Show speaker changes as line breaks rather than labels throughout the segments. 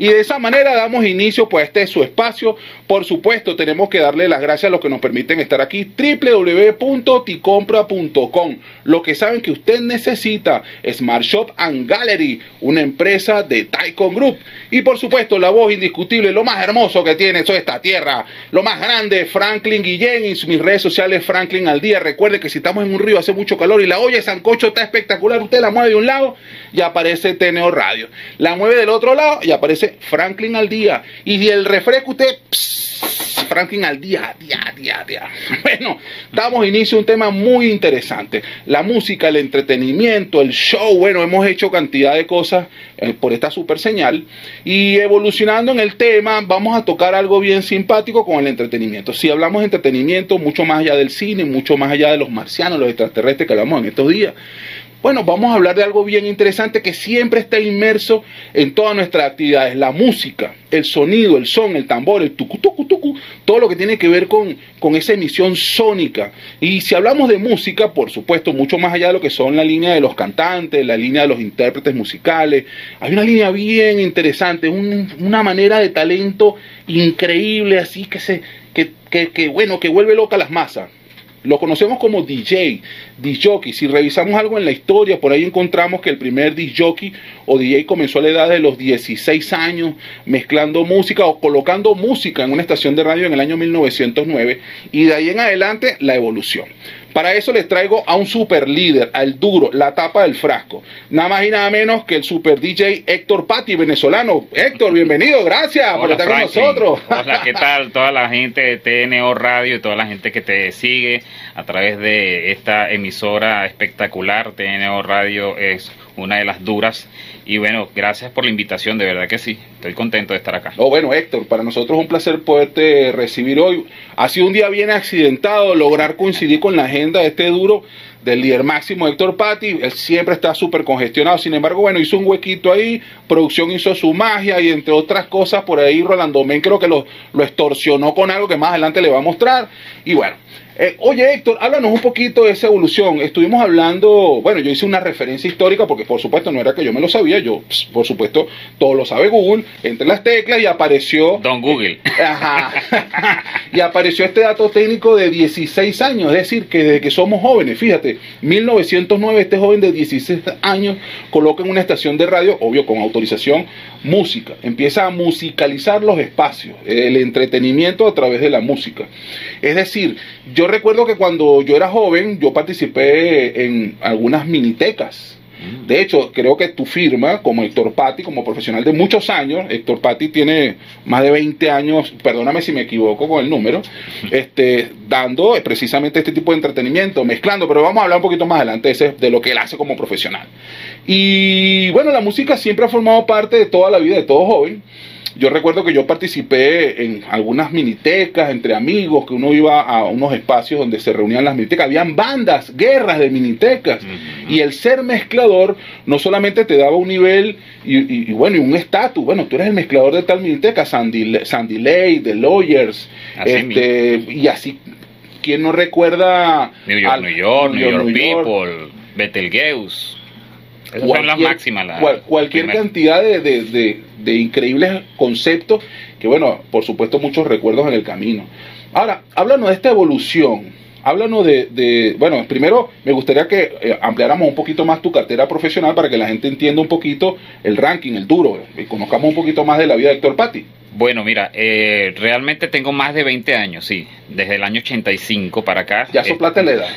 y de esa manera damos inicio pues este su espacio. Por supuesto, tenemos que darle las gracias a los que nos permiten estar aquí. www.ticompra.com. Lo que saben que usted necesita, Smart Shop and Gallery, una empresa de Taikon Group. Y por supuesto, la voz indiscutible, lo más hermoso que tiene toda esta tierra, lo más grande, Franklin Guillén y mis redes sociales Franklin al día. Recuerde que si estamos en un río hace mucho calor y la olla de Sancocho está espectacular, usted la mueve de un lado y aparece Teneo Radio. La mueve del otro lado y aparece Franklin al día. Y el refresco usted... Franklin al día, día, día, día. Bueno, damos inicio a un tema muy interesante. La música, el entretenimiento, el show. Bueno, hemos hecho cantidad de cosas eh, por esta super señal. Y evolucionando en el tema, vamos a tocar algo bien simpático con el entretenimiento. Si hablamos de entretenimiento, mucho más allá del cine, mucho más allá de los marcianos, los extraterrestres que hablamos en estos días. Bueno, vamos a hablar de algo bien interesante que siempre está inmerso en todas nuestras actividades, la música, el sonido, el son, el tambor, el tucu, tucu, tucu, todo lo que tiene que ver con, con esa emisión sónica. Y si hablamos de música, por supuesto, mucho más allá de lo que son la línea de los cantantes, la línea de los intérpretes musicales, hay una línea bien interesante, una manera de talento increíble, así que se, que, que, que bueno, que vuelve loca las masas. Lo conocemos como DJ, DJ. Si revisamos algo en la historia, por ahí encontramos que el primer DJ o DJ comenzó a la edad de los 16 años mezclando música o colocando música en una estación de radio en el año 1909 y de ahí en adelante la evolución. Para eso les traigo a un super líder, al duro, la tapa del frasco. Nada más y nada menos que el super DJ Héctor Patti, venezolano. Héctor, bienvenido, gracias por estar con nosotros.
Hola, ¿qué tal? Toda la gente de TNO Radio y toda la gente que te sigue a través de esta emisora espectacular. TNO Radio es una de las duras. Y bueno, gracias por la invitación, de verdad que sí, estoy contento de estar acá.
Oh, bueno, Héctor, para nosotros es un placer poderte recibir hoy. Ha sido un día bien accidentado lograr coincidir con la agenda de este duro del líder máximo Héctor Patti, él siempre está súper congestionado, sin embargo, bueno, hizo un huequito ahí, producción hizo su magia y entre otras cosas, por ahí Rolando Men creo que lo, lo extorsionó con algo que más adelante le va a mostrar, y bueno, eh, oye, Héctor, háblanos un poquito de esa evolución. Estuvimos hablando, bueno, yo hice una referencia histórica porque por supuesto no era que yo me lo sabía, yo, por supuesto, todo lo sabe Google, entre las teclas y apareció...
Don Google.
Ajá. y apareció este dato técnico de 16 años, es decir, que desde que somos jóvenes, fíjate, 1909, este joven de 16 años coloca en una estación de radio, obvio con autorización, música. Empieza a musicalizar los espacios, el entretenimiento a través de la música. Es decir, yo recuerdo que cuando yo era joven, yo participé en algunas minitecas. Mm. De hecho, creo que tu firma, como Héctor Patti, como profesional de muchos años, Héctor Patti tiene más de 20 años, perdóname si me equivoco con el número, este, dando precisamente este tipo de entretenimiento, mezclando, pero vamos a hablar un poquito más adelante de, de lo que él hace como profesional. Y bueno, la música siempre ha formado parte de toda la vida de todo joven yo recuerdo que yo participé en algunas minitecas entre amigos, que uno iba a unos espacios donde se reunían las minitecas, habían bandas, guerras de minitecas, y el ser mezclador no solamente te daba un nivel y, bueno, y un estatus, bueno, tú eres el mezclador de tal miniteca, Sandy, Sandy Lay, The Lawyers, este, y así, ¿quién no recuerda?
New York, New York, New York, People, Betelgeuse
cualquier, cualquier cantidad de, increíbles conceptos que, bueno, por supuesto, muchos recuerdos en el camino. Ahora, háblanos de esta evolución. Háblanos de, bueno, primero me gustaría que eh, ampliáramos un poquito más tu cartera profesional para que la gente entienda un poquito el ranking, el duro, y conozcamos un poquito más de la vida de Héctor Patti.
Bueno, mira, eh, realmente tengo más de 20 años, sí, desde el año 85 para acá.
Ya soplaste la edad.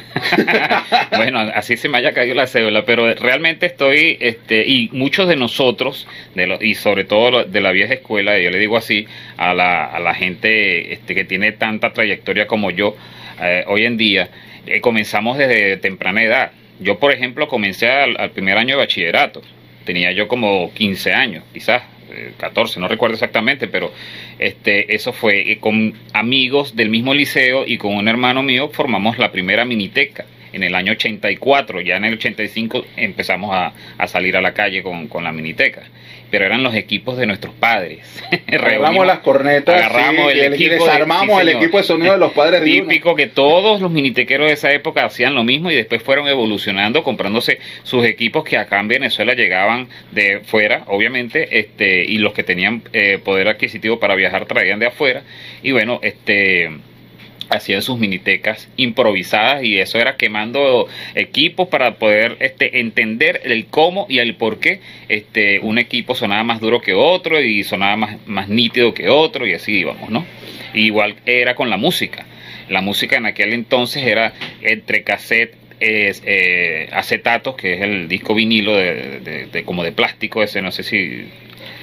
bueno, así se me haya caído la cédula, pero realmente estoy, este, y muchos de nosotros, de y sobre todo de la vieja escuela, yo le digo así, a la, a la gente este, que tiene tanta trayectoria como yo eh, hoy en día, eh, comenzamos desde temprana edad. Yo, por ejemplo, comencé al primer año de bachillerato, tenía yo como 15 años, quizás 14, no recuerdo exactamente, pero este, eso fue con amigos del mismo liceo y con un hermano mío formamos la primera miniteca. En el año 84, ya en el 85 empezamos a, a salir a la calle con, con la miniteca pero eran los equipos de nuestros padres.
Agarramos las cornetas,
agarramos
sí,
el
y
equipo
desarmamos
de,
el equipo de sonido de los padres de
Típico que todos los minitequeros de esa época hacían lo mismo y después fueron evolucionando, comprándose sus equipos que acá en Venezuela llegaban de fuera, obviamente, este, y los que tenían eh, poder adquisitivo para viajar traían de afuera. Y bueno, este hacían sus minitecas improvisadas y eso era quemando equipos para poder este, entender el cómo y el por qué este, un equipo sonaba más duro que otro y sonaba más, más nítido que otro y así íbamos, ¿no? igual era con la música. La música en aquel entonces era entre cassette eh, acetatos, que es el disco vinilo de, como de plástico ese, no sé si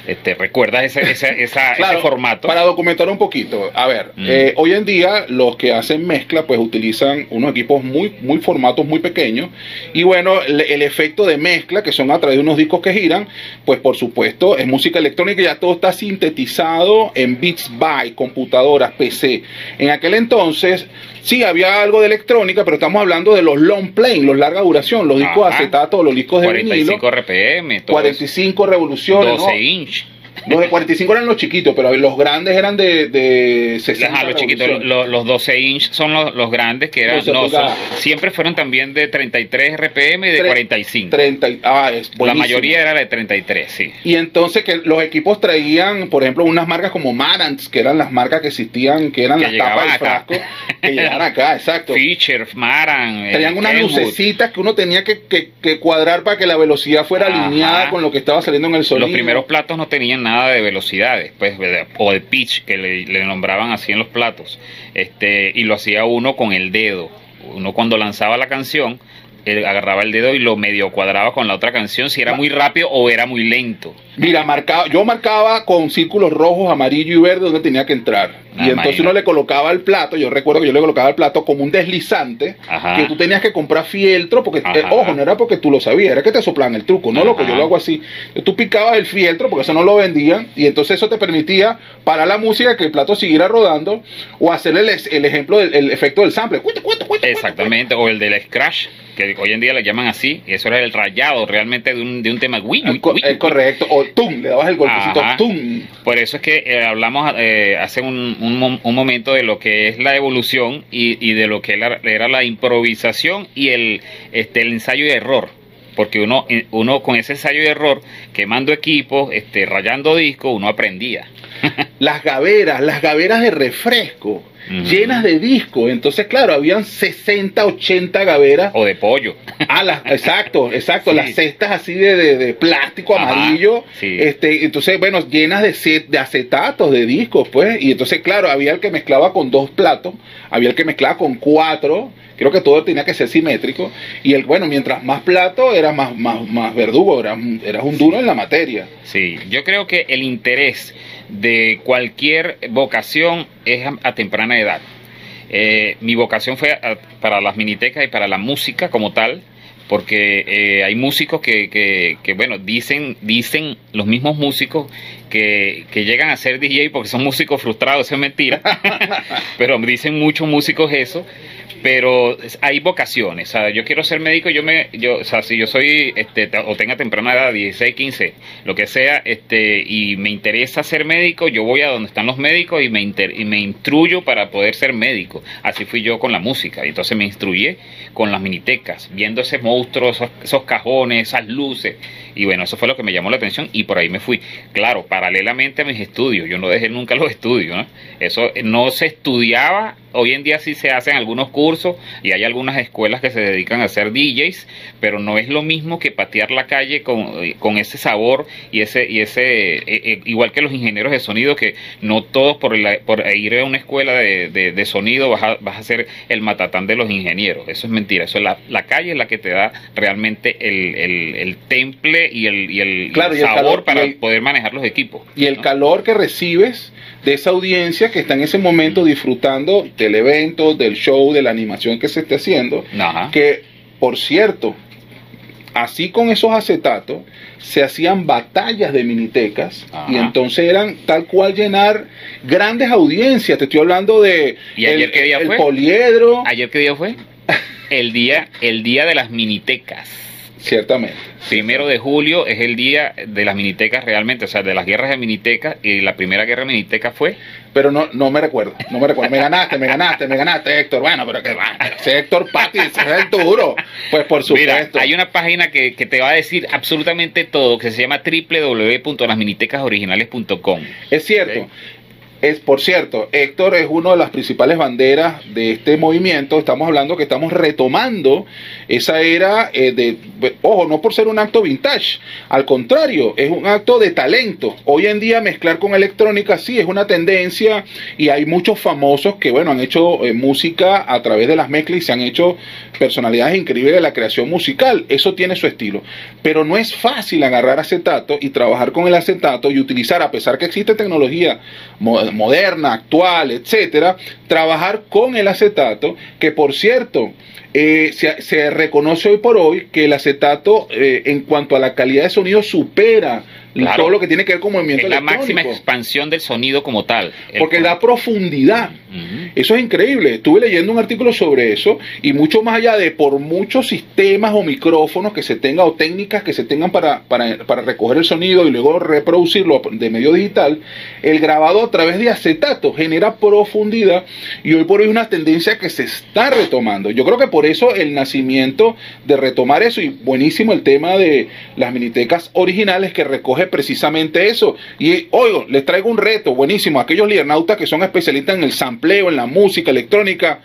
este, ¿Recuerdas ese, ese, esa,
claro,
ese, formato?
Para documentar un poquito, a ver, mm. eh, hoy en día los que hacen mezcla pues utilizan unos equipos muy, muy formatos muy pequeños y bueno, el, el, efecto de mezcla que son a través de unos discos que giran, pues por supuesto es música electrónica ya todo está sintetizado en Beats by, computadoras, PC. En aquel entonces Sí, había algo de electrónica, pero estamos hablando de los long play, los larga duración, los discos de acetato, los discos de
45
vinilo.
RPM,
45 revoluciones.
12
¿no?
inch.
Los de 45 eran los chiquitos, pero los grandes eran de, de 60.
Ajá, los chiquitos, los, los, 12 inch son los, los grandes que eran. No, son, siempre fueron también de 33 RPM y de 45.
30, ah, es
la mayoría era de 33, sí.
Y entonces que los equipos traían, por ejemplo, unas marcas como Marantz, que eran las marcas que existían, que eran
que
las tapas del frasco, que llegaban acá, exacto.
Fisher, Maran.
Traían unas lucecitas que uno tenía que, que, que, cuadrar para que la velocidad fuera Ajá. alineada con lo que estaba saliendo en el sonido.
Los primeros platos no tenían nada de velocidades, pues, o de pitch, que le, le, nombraban así en los platos. Este, y lo hacía uno con el dedo. Uno cuando lanzaba la canción, él agarraba el dedo y lo medio cuadraba con la otra canción si era muy rápido o era muy lento.
Mira, marcaba, yo marcaba con círculos rojos, amarillo y verde donde tenía que entrar. Ah, y entonces imagínate. uno le colocaba el plato, yo recuerdo que yo le colocaba el plato como un deslizante, Ajá. que tú tenías que comprar fieltro, porque, eh, ojo, no era porque tú lo sabías, era que te soplaban el truco, no, loco, yo lo hago así. Tú picabas el fieltro, porque eso no lo vendían, y entonces eso te permitía parar la música, que el plato siguiera rodando, o hacer el, el ejemplo del el efecto del sample.
Exactamente, o el del scratch que hoy en día le llaman así, y eso era el rayado realmente de un, de un tema. Uy, uy,
uy, es correcto, o tum, le dabas el golpecito, Ajá. tum.
Por eso es que eh, hablamos eh, hace un, un, un, momento de lo que es la evolución y, y de lo que era, era, la improvisación y el, este, el ensayo y error. Porque uno, uno con ese ensayo y error, quemando equipos, este, rayando discos, uno aprendía.
las gaveras, las gaveras de refresco. Uh -huh. llenas de discos. Entonces, claro, habían 60, 80 gaveras.
O de pollo.
Ah, las, exacto, exacto. Sí. Las cestas así de, de, de plástico Ajá, amarillo.
Sí.
Este, entonces, bueno, llenas de, set, de acetatos, de discos, pues. Y entonces, claro, había el que mezclaba con dos platos, había el que mezclaba con cuatro. Creo que todo tenía que ser simétrico. Y el, bueno, mientras más plato, era más, más, más verdugo, eras, eras un duro en la materia.
Sí, yo creo que el interés de cualquier vocación es a, a temprana edad. Eh, mi vocación fue a, para las minitecas y para la música como tal, porque eh, hay músicos que, que, que, bueno, dicen, dicen los mismos músicos que, que, llegan a ser DJ porque son músicos frustrados, eso es mentira, pero dicen muchos músicos eso, pero hay vocaciones, sea, yo quiero ser médico, yo me, yo, o sea, si yo soy, este, o tenga temprana edad, 16, 15, lo que sea, este, y me interesa ser médico, yo voy a donde están los médicos y me, inter, y me instruyo para poder ser médico, así fui yo con la música, y entonces me instruyé con las minitecas, viendo ese monstruo, esos, esos cajones, esas luces, y bueno, eso fue lo que me llamó la atención y por ahí me fui. Claro, paralelamente a mis estudios, yo no dejé nunca los estudios. Eso no se estudiaba, hoy en día sí se hacen algunos cursos y hay algunas escuelas que se dedican a hacer DJs, pero no es lo mismo que patear la calle con, con ese sabor y ese, y ese eh, eh, igual que los ingenieros de sonido, que no todos por, la, por ir a una escuela de, de, de sonido vas a, vas a, ser el matatán de los ingenieros. Eso es mentira, eso es la, la calle es la que te da realmente el, el, el temple y el, y el,
claro,
y
el
sabor
calor,
para poder manejar los equipos.
Y el calor que recibes de esa audiencia que está en ese momento disfrutando del evento, del show, de la animación que se esté haciendo.
Ajá.
Que, por cierto, así con esos acetatos, se hacían batallas de minitecas Ajá. y entonces eran tal cual llenar grandes audiencias. Te estoy hablando de
¿Y ayer
el,
qué día
el
fue?
poliedro.
¿Ayer qué día fue? el día, el día de las minitecas.
Ciertamente.
Primero de julio es el día de las minitecas realmente, o sea, de las guerras de minitecas, y la primera guerra de minitecas fue
Pero no, no me recuerdo, no me recuerdo. Me ganaste, me ganaste, me ganaste, Héctor. Bueno, pero que va, ese Héctor Patti, ese es el duro. Pues por
Mira,
supuesto.
hay una página que, que te va a decir absolutamente todo, que se llama www.lasminitecasoriginales.com.
Es cierto. Es, por cierto, Héctor es una de las principales banderas de este movimiento. Estamos hablando que estamos retomando esa era eh, de, ojo, no por ser un acto vintage, al contrario, es un acto de talento. Hoy en día mezclar con electrónica sí es una tendencia y hay muchos famosos que, bueno, han hecho eh, música a través de las mezclas y se han hecho personalidades increíbles de la creación musical. Eso tiene su estilo. Pero no es fácil agarrar acetato y trabajar con el acetato y utilizar, a pesar que existe tecnología moderna, actual, etcétera, trabajar con el acetato, que por cierto, eh, se, se reconoce hoy por hoy que el acetato, eh, en cuanto a la calidad de sonido, supera
Claro.
todo lo que tiene que ver con movimiento
Es la máxima expansión del sonido como tal. El-
porque da profundidad. Eso es increíble. Estuve leyendo un artículo sobre eso y mucho más allá de por muchos sistemas o micrófonos que se tengan o técnicas que se tengan para, para, para recoger el sonido y luego reproducirlo de medio digital, el grabado a través de acetato genera profundidad y hoy por hoy es una tendencia que se está retomando. Yo creo que por eso el nacimiento de retomar eso y buenísimo el tema de las minitecas originales que recoge precisamente eso. Y oigo, les traigo un reto buenísimo aquellos liernautas que son especialistas en el sampleo, en la música electrónica.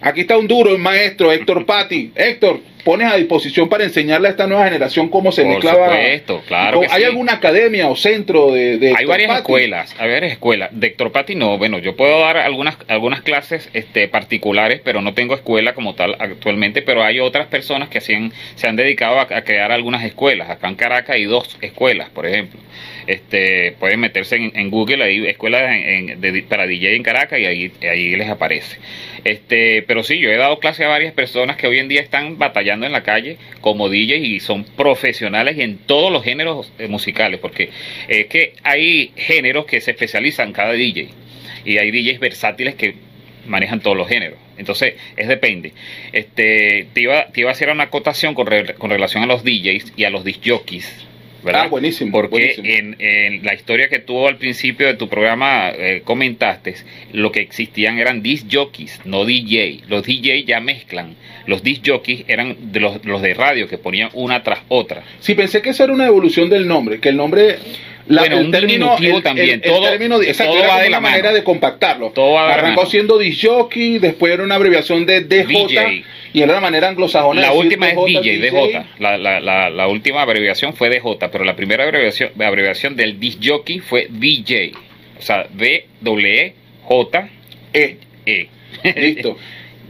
Aquí está un duro, el maestro Héctor Patti. Héctor, pones a disposición para enseñarle a esta nueva generación cómo se
Por
mezclaba.
supuesto, claro
¿Hay
sí.
alguna academia o centro de, de
Hay varias escuelas, hay varias escuelas. De Héctor Patti no, bueno, yo puedo dar algunas algunas clases este, particulares, pero no tengo escuela como tal actualmente, pero hay otras personas que se han, se han dedicado a, a crear algunas escuelas. Acá en Caracas hay dos escuelas, por ejemplo. Este, pueden meterse en, en Google, hay escuelas en- en- de- para DJ en Caracas y ahí, ahí les aparece. Este, pero sí, yo he dado clase a varias personas que hoy en día están batallando en la calle como DJ y son profesionales en todos los géneros eh, musicales, porque es que hay géneros que se especializan cada DJ y hay DJs versátiles que manejan todos los géneros. Entonces, es depende. Este, te iba, te iba a hacer una acotación con, re- con relación a los DJs y a los disc jockeys. ¿verdad?
Ah, buenísimo,
Porque
buenísimo.
En, en la historia que tuvo al principio de tu programa eh, comentaste, lo que existían eran disc jockeys, no DJ. Los DJ ya mezclan. Los disc jockeys eran de los, los de radio que ponían una tras otra.
Sí, pensé que eso era una evolución del nombre, que el nombre...
Bueno, un diminutivo también, todo-
término, exacto,
todo va de la mano.
manera de compactarlo.
Todo va de la
Arrancó siendo disjockey, después era una abreviación de DJ,
DJ.
y era la manera anglosajona de
La última es DJ,
DJ.
DJ. La, la, la, la última abreviación fue DJ, pero la primera abreviación, abreviación del disc jockey fue DJ. O sea, D, W, J,
Eh,
E.
listo.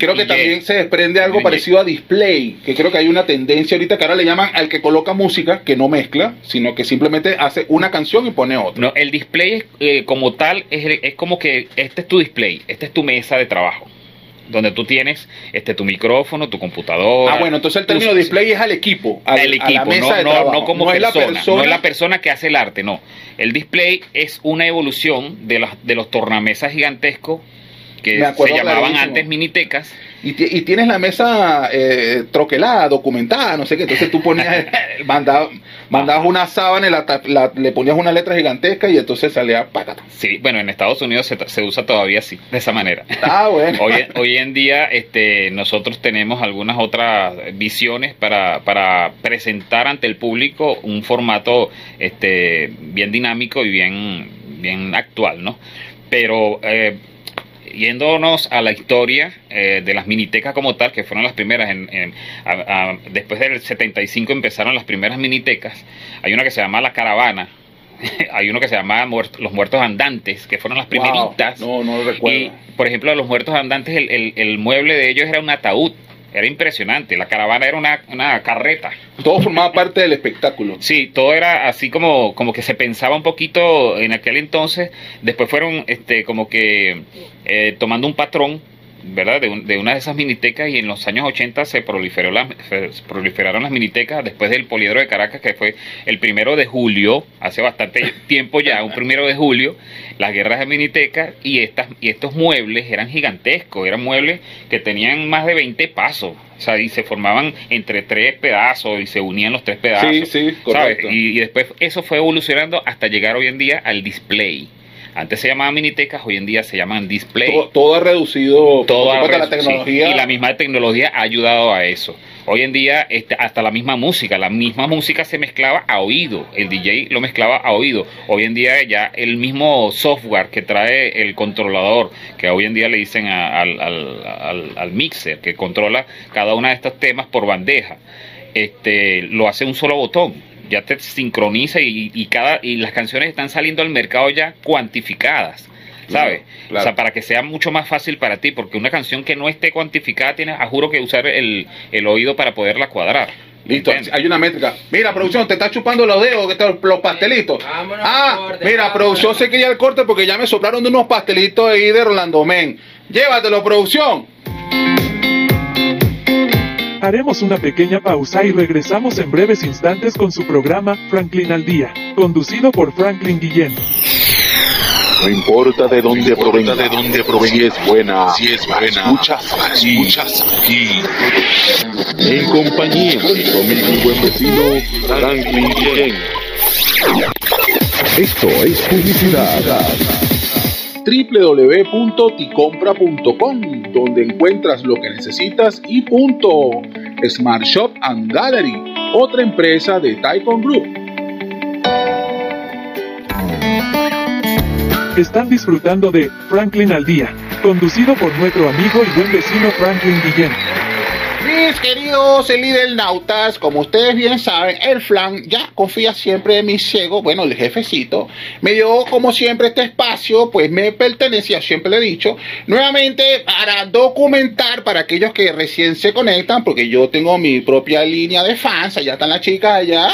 Creo que
DJ.
también se desprende algo
DJ.
parecido a display, que creo que hay una tendencia ahorita que ahora le llaman al que coloca música, que no mezcla, sino que simplemente hace una canción y pone otra.
No, el display es, eh, como tal es, es como que este es tu display, esta es tu mesa de trabajo, donde tú tienes este tu micrófono, tu computadora.
Ah, bueno, entonces el término display es al equipo, al, a
equipo,
la mesa
no,
de
no,
trabajo.
no como
es la
persona,
persona,
no es la persona que hace el arte, no. El display es una evolución de, las de los tornamesas gigantescos que se llamaban antes minitecas.
Y, y tienes la mesa eh, troquelada, documentada, no sé qué. Entonces tú ponías, mandabas, mandabas una sábana, y la la- le ponías una letra gigantesca y entonces salía pácata.
Sí, bueno, en Estados Unidos se, se usa todavía así, de esa manera.
Ah, bueno.
Hoy, hoy en día este, nosotros tenemos algunas otras visiones para, para presentar ante el público un formato este, bien dinámico y bien, bien actual, ¿no? Pero eh, yéndonos a la historia eh, de las minitecas como tal, que fueron las primeras, en, en- a- a- después del 75 empezaron las primeras minitecas, hay una que se llama La Caravana, hay uno que se llama Los Muertos Andantes, que fueron las
Wow.
primeritas.
No, no lo recuerdo.
Y, por ejemplo, los muertos andantes, el, el- el mueble de ellos era un ataúd. Era impresionante. La caravana era una, una carreta.
Todo formaba parte del espectáculo.
Sí, todo era así como, como que se pensaba un poquito en aquel entonces. Después fueron este, como que eh, tomando un patrón ¿verdad? De, un- de una de esas minitecas y en los años 80 se, proliferó se proliferaron las minitecas después del Poliedro de Caracas, que fue el primero de julio, hace bastante tiempo ya, un primero de julio, las guerras de minitecas y, estas, y estos muebles eran gigantescos, eran muebles que tenían más de 20 pasos, o sea, y se formaban entre tres pedazos y se unían los tres pedazos.
Sí, sí,
¿sabes?
correcto.
Y, y después eso fue evolucionando hasta llegar hoy en día al display. Antes se llamaban minitecas, hoy en día se llaman display.
Todo, todo ha reducido
Todo ha
supuesto, la
redu-
tecnología.
sí, y la misma tecnología ha ayudado a eso. Hoy en día este, hasta la misma música, la misma música se mezclaba a oído, el DJ lo mezclaba a oído. Hoy en día ya el mismo software que trae el controlador, que hoy en día le dicen a- al, al- al- al mixer, que controla cada uno de estos temas por bandeja, este, lo hace un solo botón. Ya te sincroniza y, y cada y las canciones están saliendo al mercado ya cuantificadas. ¿Sabes?
Claro, claro.
O sea, para que sea mucho más fácil para ti, porque una canción que no esté cuantificada tienes, a juro que usar el, el oído para poderla cuadrar.
Listo,
¿Entiendes?
hay una métrica. Mira, producción, te está chupando los dedos, que te- los pastelitos.
Vámonos
ah,
corte,
mira,
vámonos.
producción se quería el corte porque ya me soplaron de unos pastelitos ahí de Rolando Men. Llévatelo, producción.
Haremos una pequeña pausa y regresamos en breves instantes con su programa Franklin al Día, conducido por Franklin Guillén.
No importa de dónde provenga, de dónde provenga, si es buena, si es buena, escuchas aquí, escuchas aquí. En compañía de amigo y buen vecino, Franklin Guillén. Esto es publicidad.
www.ticompra.com, donde encuentras lo que necesitas y punto. Smart Shop and Gallery, otra empresa de Taikon Group.
Están disfrutando de Franklin al Día, conducido por nuestro amigo y buen vecino Franklin Guillén.
Mis queridos nautas, como ustedes bien saben, el flan ya confía siempre en mi ciego, bueno, el jefecito, me dio como siempre este espacio, pues me pertenecía, siempre le he dicho, nuevamente para documentar para aquellos que recién se conectan, porque yo tengo mi propia línea de fans, allá están las chicas allá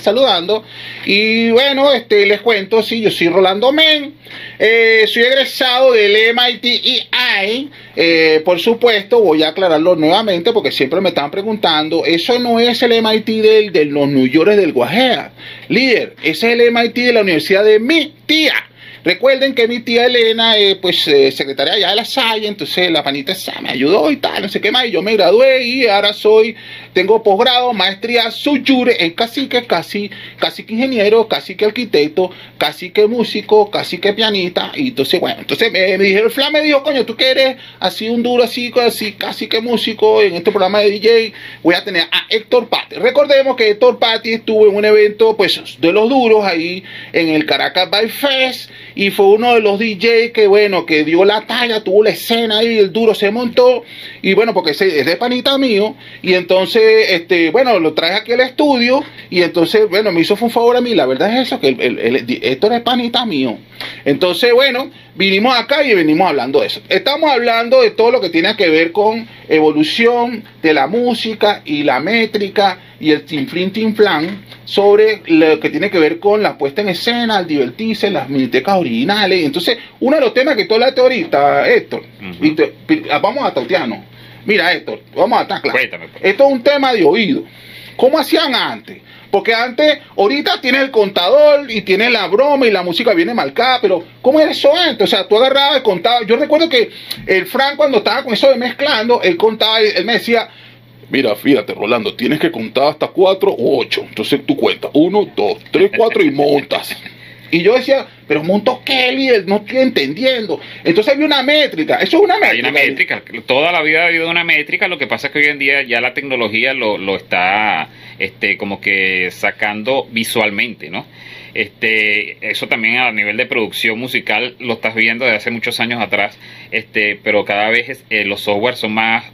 saludando, y bueno, este les cuento, sí, yo soy Rolando Men, eh, soy egresado del MIT EI. Eh, por supuesto, voy a aclararlo nuevamente porque siempre me están preguntando. Eso no es el MIT del, de los New York del Guajea. Líder, ese es el MIT de la universidad de mi tía. Recuerden que mi tía Elena, eh, pues eh, secretaria allá de la Salle, entonces la panita esa me ayudó y tal, no sé qué más, y yo me gradué y ahora soy, tengo posgrado, maestría suyure en cacique, casi, cacique ingeniero, cacique arquitecto, cacique músico, cacique pianista, y entonces bueno, entonces me, me dijeron, Fla me dijo, coño, tú que eres así un duro, así, así, cacique músico en este programa de DJ, voy a tener a Héctor Patti. Recordemos que Héctor Patti estuvo en un evento, pues, de los duros ahí en el Caracas By Fest, fue uno de los DJ que, bueno, que dio la talla, tuvo la escena ahí, el duro se montó, y bueno, porque es de panita mío, y entonces, este, bueno, lo traje aquí al estudio, y entonces, bueno, me hizo un favor a mí, la verdad es eso, que el, Héctor es panita mío. Entonces, bueno, vinimos acá y venimos hablando de eso. Estamos hablando de todo lo que tiene que ver con evolución de la música y la métrica y el tinflin tinflán sobre lo que tiene que ver con la puesta en escena, el divertirse, las minitecas originales. Entonces, uno de los temas que tú hablaste ahorita, Héctor, y te- vamos a tautearnos. Mira, Héctor, vamos a.
Cuéntame, pues.
Esto es un tema de oído. ¿Cómo hacían antes? Porque antes, ahorita tienes el contador y tienes la broma y la música viene marcada, pero ¿cómo era eso antes? O sea, tú agarrabas y contabas. Yo recuerdo que el Frank cuando estaba con eso de mezclando, él contaba, él me decía, mira, fíjate, Rolando, tienes que contar hasta cuatro o ocho. Entonces tú cuentas, uno, dos, tres, cuatro y montas. Y yo decía, pero monto qué, líder, no estoy entendiendo. Entonces había una métrica, eso es una métrica.
Hay una métrica, toda la vida ha habido una métrica, lo que pasa es que hoy en día ya la tecnología lo, lo está este, como que sacando visualmente, ¿no? Este, eso también a nivel de producción musical lo estás viendo desde hace muchos años atrás, este, pero cada vez es- eh, los software son más,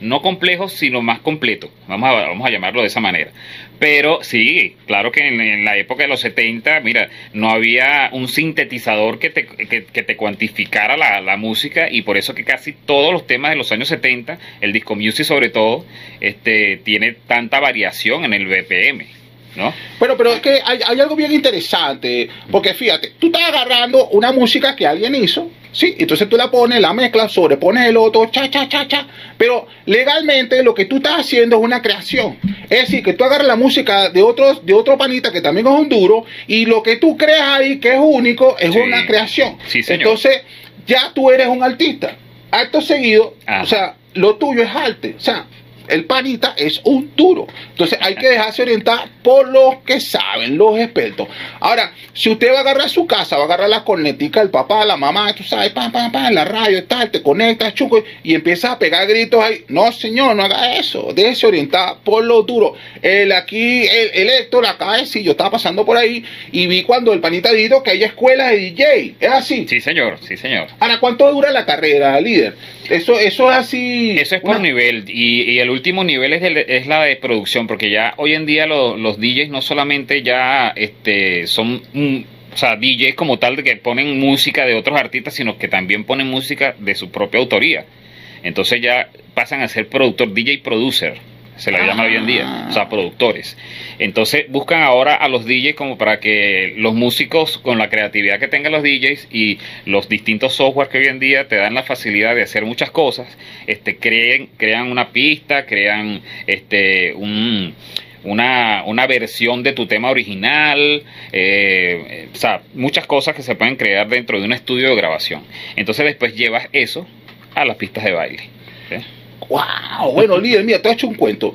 no complejos, sino más completos, vamos a, vamos a llamarlo de esa manera. Pero sí, claro que en, en la época de los 70, mira, no había un sintetizador que te, que, que te cuantificara la, la música y por eso que casi todos los temas de los años 70, el disco music sobre todo, este, tiene tanta variación en el BPM, ¿no?
Pero, pero es que hay, hay algo bien interesante, porque fíjate, tú estás agarrando una música que alguien hizo, Sí, entonces tú la pones, la mezclas, sobrepones el otro, cha, cha, cha, cha. Pero legalmente lo que tú estás haciendo es una creación. Es decir, que tú agarras la música de otros, de otro panita que también es un duro, y lo que tú creas ahí, que es único, es
Sí.
una creación.
Sí, señor.
Entonces, ya tú eres un artista. Acto seguido,
Ajá.
o sea, lo tuyo es arte. O sea, el panita es un duro. Entonces hay que dejarse orientar por los que saben, los expertos. Ahora, si usted va a agarrar su casa, va a agarrar la cornetica del papá, la mamá, tú sabes, pam, pam, pam, la radio, tal, te conectas, chuco, y empiezas a pegar gritos ahí. No, señor, no haga eso. Déjese orientar por lo duro. El aquí, el, el Héctor acaba de decir, yo estaba pasando por ahí y vi cuando el panita dijo que hay escuelas de DJ. Es así.
Sí, señor, sí, señor.
Ahora, ¿cuánto dura la carrera, líder? Eso, eso es así.
Eso es por
una-
nivel y, y el último nivel es, el- es la de producción, porque ya hoy en día lo- los DJs no solamente ya este, son o sea, DJs como tal de que ponen música de otros artistas, sino que también ponen música de su propia autoría. Entonces ya pasan a ser productor, DJ producer, se la llama hoy en día, o sea, productores. Entonces buscan ahora a los DJs como para que los músicos, con la creatividad que tengan los DJs y los distintos software que hoy en día te dan la facilidad de hacer muchas cosas, este, creen, crean una pista, crean este, un, una, una versión de tu tema original, eh, o sea, muchas cosas que se pueden crear dentro de un estudio de grabación. Entonces después llevas eso a las pistas de baile.
Wow, bueno, líder, mira, te he hecho un cuento.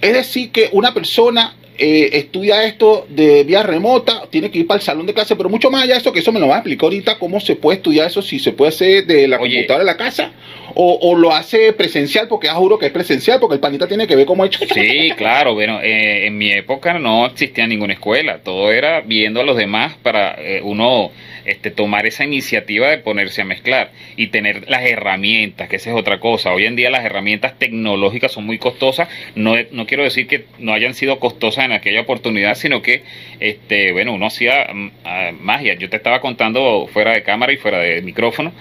Es decir, que una persona eh, estudia esto de vía remota, tiene que ir para el salón de clase, pero mucho más allá de eso, que eso me lo va a explicar ahorita, cómo se puede estudiar eso, si se puede hacer de la
Oye.
computadora de la casa, o, o lo hace presencial, porque ya juro que es presencial, porque el panita tiene que ver cómo hecho.
Sí, claro, bueno, eh, en mi época no existía ninguna escuela, todo era viendo a los demás para eh, uno este, tomar esa iniciativa de ponerse a mezclar y tener las herramientas, que esa es otra cosa. Hoy en día las herramientas tecnológicas son muy costosas, no, no quiero decir que no hayan sido costosas en aquella oportunidad, sino que, este, bueno, uno hacía mm, ah, magia. Yo te estaba contando fuera de cámara y fuera de micrófono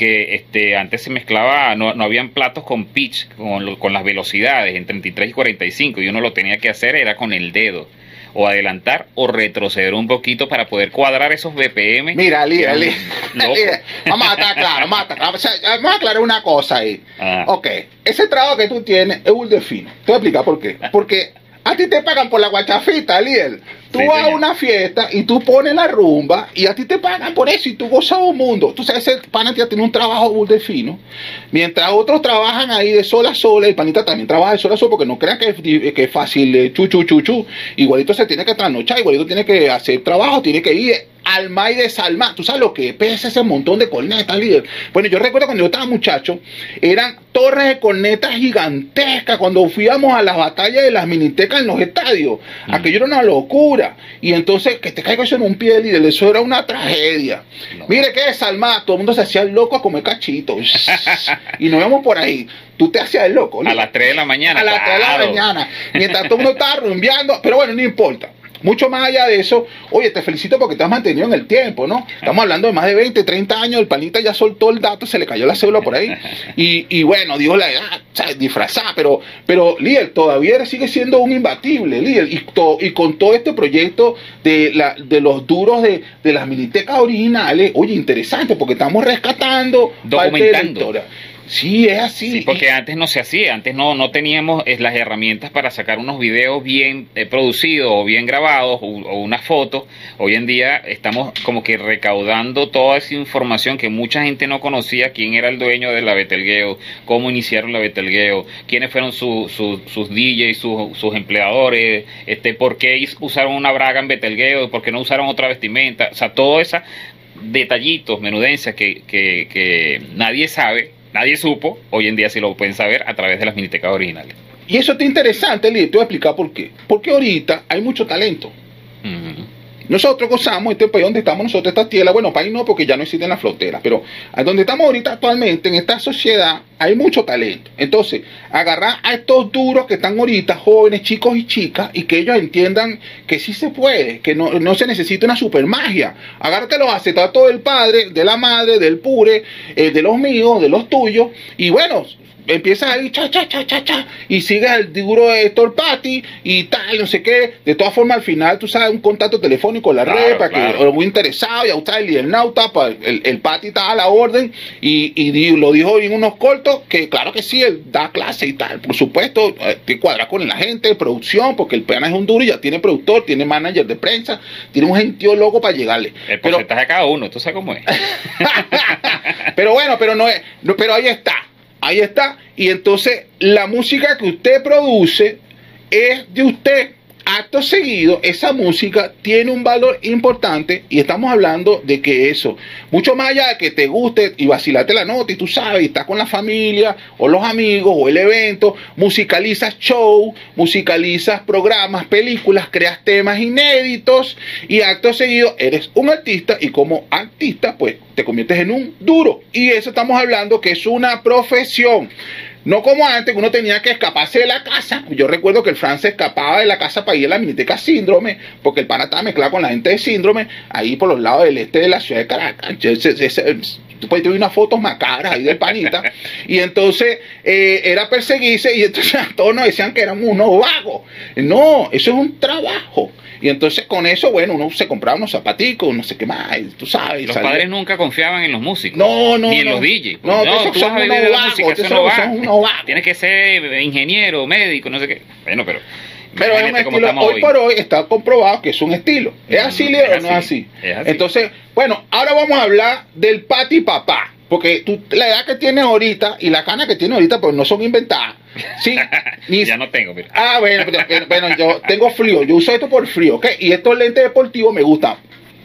que este antes se mezclaba, no, no habían platos con pitch, con, con las velocidades en 33 y 45, y uno lo tenía que hacer era con el dedo, o adelantar o retroceder un poquito para poder cuadrar esos BPM.
Mira, líder, líder, líder, vamos a estar claros, vamos a estar vamos a aclarar una cosa ahí.
Ah.
Ok, ese trabajo que tú tienes es un defino. Te voy a explicar por qué. Porque a ti te pagan por la guachafita, líder. Tú
Sí,
vas a una fiesta y tú pones la rumba y a ti te pagan por eso y tú gozas un mundo. Tú sabes, ese pana ya tiene un trabajo muy defino. Mientras otros trabajan ahí de sol a sol, el panita también trabaja de sol a sol porque no crean que que es fácil, eh, chu, chu, chu, chu. Igualito se tiene que trasnochar, igualito tiene que hacer trabajo, tiene que ir al mar y desalmar. Tú sabes lo que pesa ese montón de cornetas, líder. Bueno, yo recuerdo cuando yo estaba muchacho, eran torres de cornetas gigantescas cuando fuíamos a las batallas de las minitecas en los estadios.
Mm.
Aquello era una locura. Y entonces, que te caiga eso en un pie, líder, eso era una tragedia.
No.
Mire que desalmar, todo el mundo se hacía el loco a comer cachitos. y nos vemos por ahí. Tú te hacías el loco.
A
líder.
las 3 de la mañana.
A las 3 de la
claro.
mañana. Mientras todo el mundo estaba rumbeando. Pero bueno, no importa. Mucho más allá de eso, oye, te felicito porque te has mantenido en el tiempo, ¿no? Estamos hablando de más de 20, 30 años, el panita ya soltó el dato, se le cayó la cédula por ahí. Y, y bueno, dijo la edad, o sea, disfrazada, pero, pero líder, todavía sigue siendo un imbatible, líder. Y, to- y con todo este proyecto de, la, de los duros de, de las minitecas originales, oye, interesante, porque estamos rescatando parte de la
Documentando.
historia. Sí, es así.
Sí, porque antes no se hacía, antes no, no teníamos eh, las herramientas para sacar unos videos bien eh, producidos o bien grabados o, o unas fotos. Hoy en día estamos como que recaudando toda esa información que mucha gente no conocía, quién era el dueño de la Betelgeo, cómo iniciaron la Betelgeo, quiénes fueron su- su- sus DJs, sus, sus empleadores, este, por qué usaron una braga en Betelgeo, por qué no usaron otra vestimenta, o sea, todo esa detallitos, menudencias que, que, que nadie sabe, nadie supo, hoy en día sí lo pueden saber a través de las minitecas originales.
Y eso está interesante, Lee, te voy a explicar por qué. Porque ahorita hay mucho talento. Nosotros gozamos, este país donde estamos nosotros, esta tierra, bueno, país no, porque ya no existen las fronteras, pero donde estamos ahorita actualmente, en esta sociedad, hay mucho talento. Entonces, agarrar a estos duros que están ahorita, jóvenes, chicos y chicas, y que ellos entiendan que sí se puede, que no, no se necesita una super magia. Agárrate los acetatos del padre, de la madre, del pure, eh, de los míos, de los tuyos, y bueno, empiezas ahí, cha, cha, cha, cha, cha, y sigues el duro de Héctor Patti y tal, no sé qué. De todas formas, al final, tú sabes, un contacto telefónico en la
Claro,
red para
claro.
que, muy interesado, ya está el nauta, pa- el, el Patti está a la orden y, y lo dijo en unos cortos que, claro que sí, él da clase y tal. Por supuesto, eh, te cuadra con la gente, producción, porque el pana es un duro y ya tiene productor, tiene manager de prensa, tiene un gentío loco para llegarle.
El
Pero-
porcentaje de cada uno, ¿tú sabes cómo es?
pero bueno, pero no es, no, pero ahí está, ahí está. Y entonces la música que usted produce es de usted. Acto seguido, esa música tiene un valor importante y estamos hablando de que eso, mucho más allá de que te guste y vacilate la nota y tú sabes, y estás con la familia o los amigos o el evento, musicalizas show, musicalizas programas, películas, creas temas inéditos y acto seguido eres un artista y como artista pues te conviertes en un duro. Y eso estamos hablando que es una profesión. No como antes, uno tenía que escaparse de la casa. Yo recuerdo que el Fran se escapaba de la casa para ir a la Miniteca Síndrome, porque el pana estaba mezclado con la gente de Síndrome, ahí por los lados del este de la ciudad de Caracas. Tú puedes ver unas fotos macabras ahí del panita. y entonces eh, era perseguirse y entonces a todos nos decían que éramos unos vagos. No, eso es un trabajo. Y entonces con eso, bueno, uno se compraba unos zapaticos, no sé qué más, tú sabes.
Los
salía-
padres nunca confiaban en los músicos.
No, no,
Ni en
no.
los DJs.
No,
No,
esos
tú vas a vivir de la música, eso no va. Tienes que ser ingeniero, médico, no sé qué. Bueno, pero.
Pero es un estilo,
estamos
hoy por hoy está comprobado que es un estilo. ¿Es
Mm,
así, Leo, o no es
así? es así.
Entonces, bueno, ahora vamos a hablar del pati papá. Porque tú, la edad que tienes ahorita y la cana que tienes ahorita, pues no son inventadas. Sí, ni-
ya no tengo, mira.
Ah, bueno, pero- bueno, yo tengo frío, yo uso esto por frío, ¿ok? Y estos lentes deportivos me gustan,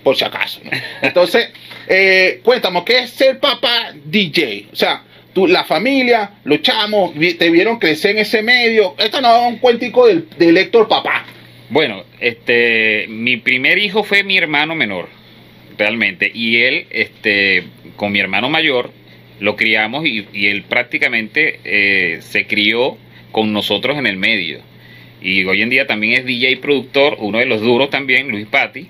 por si acaso. ¿no? Entonces, eh, cuéntame, ¿qué es ser papá DJ? O sea, tú, la familia, los chamos, te vieron crecer en ese medio. Esto no es un cuentico del, del Héctor papá.
Bueno, este, mi primer hijo fue mi hermano menor, realmente, y él, este, con mi hermano mayor, lo criamos y, él prácticamente eh, se crió con nosotros en el medio. Y hoy en día también es DJ y productor, uno de los duros también, Luis Patti.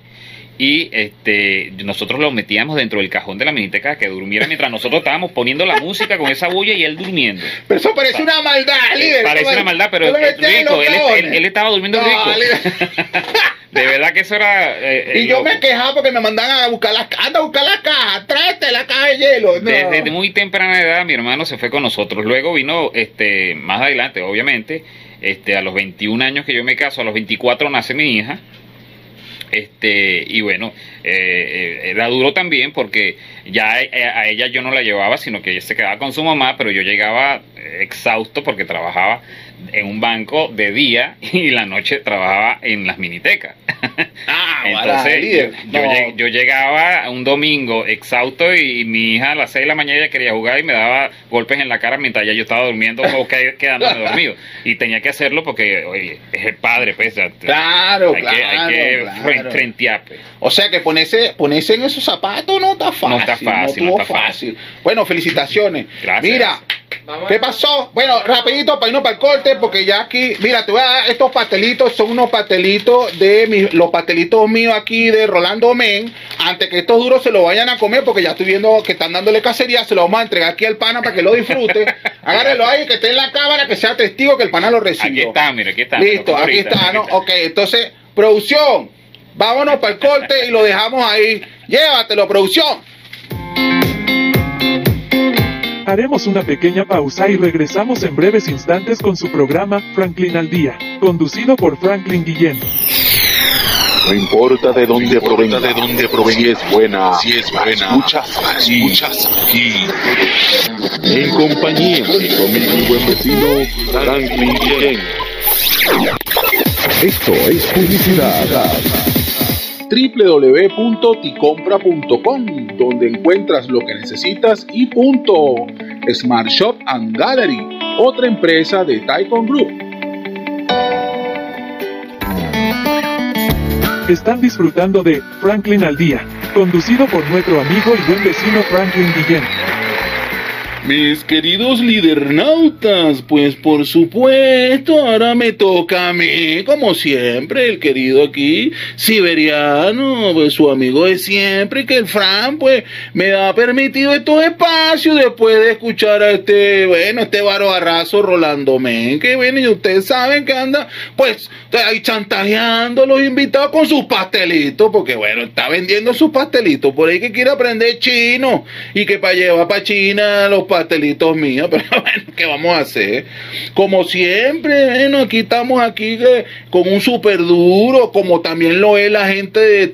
Y este, nosotros lo metíamos dentro del cajón de la miniteca que durmiera mientras nosotros estábamos poniendo la música con esa bulla y él durmiendo.
Pero eso parece una maldad, líder.
Parece una maldad, pero rico. Él,
cajones.
él- él estaba durmiendo
No,
rico. De verdad que eso era. eh, eh,
Y yo
loco.
me quejaba porque me mandaban a buscar las anda a buscar la caja, tráete la caja de hielo. No.
Desde muy temprana edad mi hermano se fue con nosotros. Luego vino este más adelante, obviamente, este a los 21 años que yo me caso, a los 24 nace mi hija. Este, y bueno, eh, eh, era duro también porque ya eh, a ella yo no la llevaba, sino que ella se quedaba con su mamá, pero yo llegaba eh, exhausto porque trabajaba en un banco de día y la noche trabajaba en las minitecas.
Ah,
Entonces yo, yo
No.
lleg- yo llegaba un domingo exhausto y mi hija a las 6 de la mañana ya quería jugar y me daba golpes en la cara mientras ya yo estaba durmiendo o que- quedándome dormido. Y tenía que hacerlo porque, oye, es el padre, pues.
Claro,
hay
claro,
que, hay que
claro.
frentear, pues.
O sea que ponerse, ponerse en esos zapatos no está fácil.
No está fácil, no
estuvo
está fácil.
Bueno, felicitaciones.
Gracias.
Mira, ¿qué pasó? Bueno, rapidito para irnos para el corte, porque ya aquí, mira, te voy a dar estos pastelitos, son unos pastelitos de mis, los pastelitos míos aquí de Rolando Men. Antes que estos duros se lo vayan a comer, porque ya estoy viendo que están dándole cacería, se lo vamos a entregar aquí al pana para que lo disfrute. Agárrelo ahí, que esté en la cámara, que sea testigo que el pana lo recibió.
Aquí está, mira, aquí está.
Listo, aquí está, ¿no?
aquí está.
Ok, entonces, producción, vámonos para el corte y lo dejamos ahí. Llévatelo, producción.
Haremos una pequeña pausa y regresamos en breves instantes con su programa Franklin al Día, conducido por Franklin Guillén.
No importa de dónde provenga, de dónde provenga, si es buena, si es buena, escuchas aquí, escuchas aquí. En compañía de mi amigo y buen vecino Franklin Guillén. Esto es publicidad.
www.ticompra.com, donde encuentras lo que necesitas y punto. Smart Shop and Gallery, otra empresa de Taikon Group.
Están disfrutando de Franklin al Día, conducido por nuestro amigo y buen vecino Franklin Guillén.
Mis queridos lidernautas, pues por supuesto, ahora me toca a mí, como siempre, el querido aquí, siberiano, pues su amigo de siempre, que el Fran, pues, me ha permitido estos espacios después de escuchar a este, bueno, este varo arraso Rolando Men, que bueno, y ustedes saben que anda, pues, ahí chantajeando a los invitados con sus pastelitos, porque bueno, está vendiendo sus pastelitos, por ahí que quiere aprender chino, y que para llevar para China los pastelitos míos, pero bueno, ¿qué vamos a hacer? Como siempre, bueno, aquí estamos aquí eh, con un super duro, como también lo es la gente de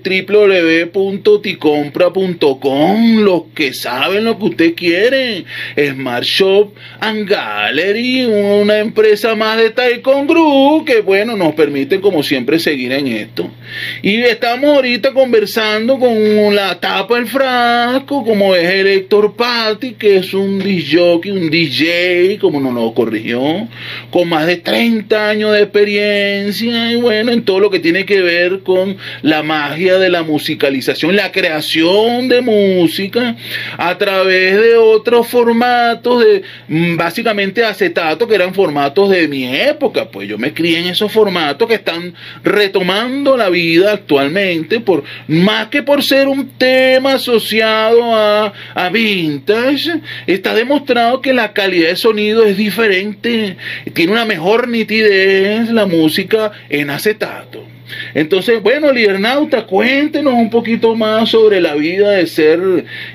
www.ticompra.com, los que saben lo que usted quiere, Smart Shop and Gallery, una empresa más de Taikon Group, que bueno, nos permiten como siempre seguir en esto. Y estamos ahorita conversando con la tapa del frasco, como es el Héctor Patti, que es un DJ, un DJ, como nos lo corrigió, con más de 30 años de experiencia, y bueno, en todo lo que tiene que ver con la magia de la musicalización, la creación de música a través de otros formatos, de mm, básicamente acetato, que eran formatos de mi época, pues yo me crié en esos formatos que están retomando la vida actualmente, por más que por ser un tema asociado a, a vintage, está demostrado que la calidad de sonido es diferente, tiene una mejor nitidez la música en acetato. Entonces, bueno, Liernauta, cuéntenos un poquito más sobre la vida de ser